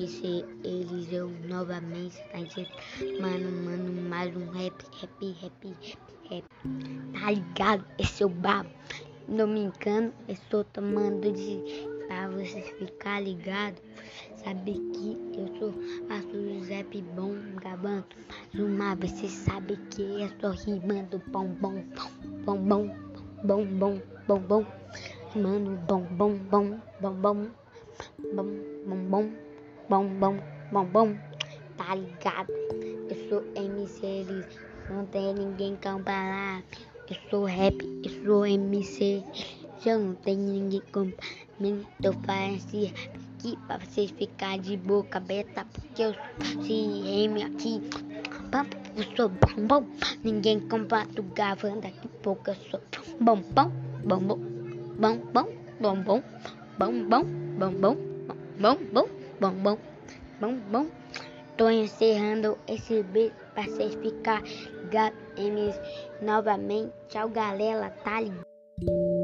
MC Eliseu novamente tá dizendo, mano, mano, mais um rap, rap, rap, rap. Tá ligado? Esse é o babo. Não me engano, eu estou tomando de pra vocês ficar ligado. Sabe que eu sou faço rap bom, gabando. Mais uma vez você sabe que eu sou rimando bom, bom, bom, bom, bom, bom, bom, bom. Mano, bom, bom, bom, bom, bom, bom, bom, bom, bom, bom, bom, bom. Tá ligado? Eu sou MC Elis, não tem ninguém comparar. Eu sou rap, eu sou MC. Já não tem ninguém. Eu faço esse rap aqui pra vocês ficarem de boca aberta. Porque eu se rime aqui. Eu sou bom, bom. Ninguém compara do gravando aqui pouco. Eu sou bom, bom, bom, bom, bom, bom, bom, bom, bom, bom, bom, bom, bom, bom, bom, bom, bom, bom. Tô encerrando esse vídeo pra vocês ficarem ligados novamente. Tchau, galera. Tá ligado?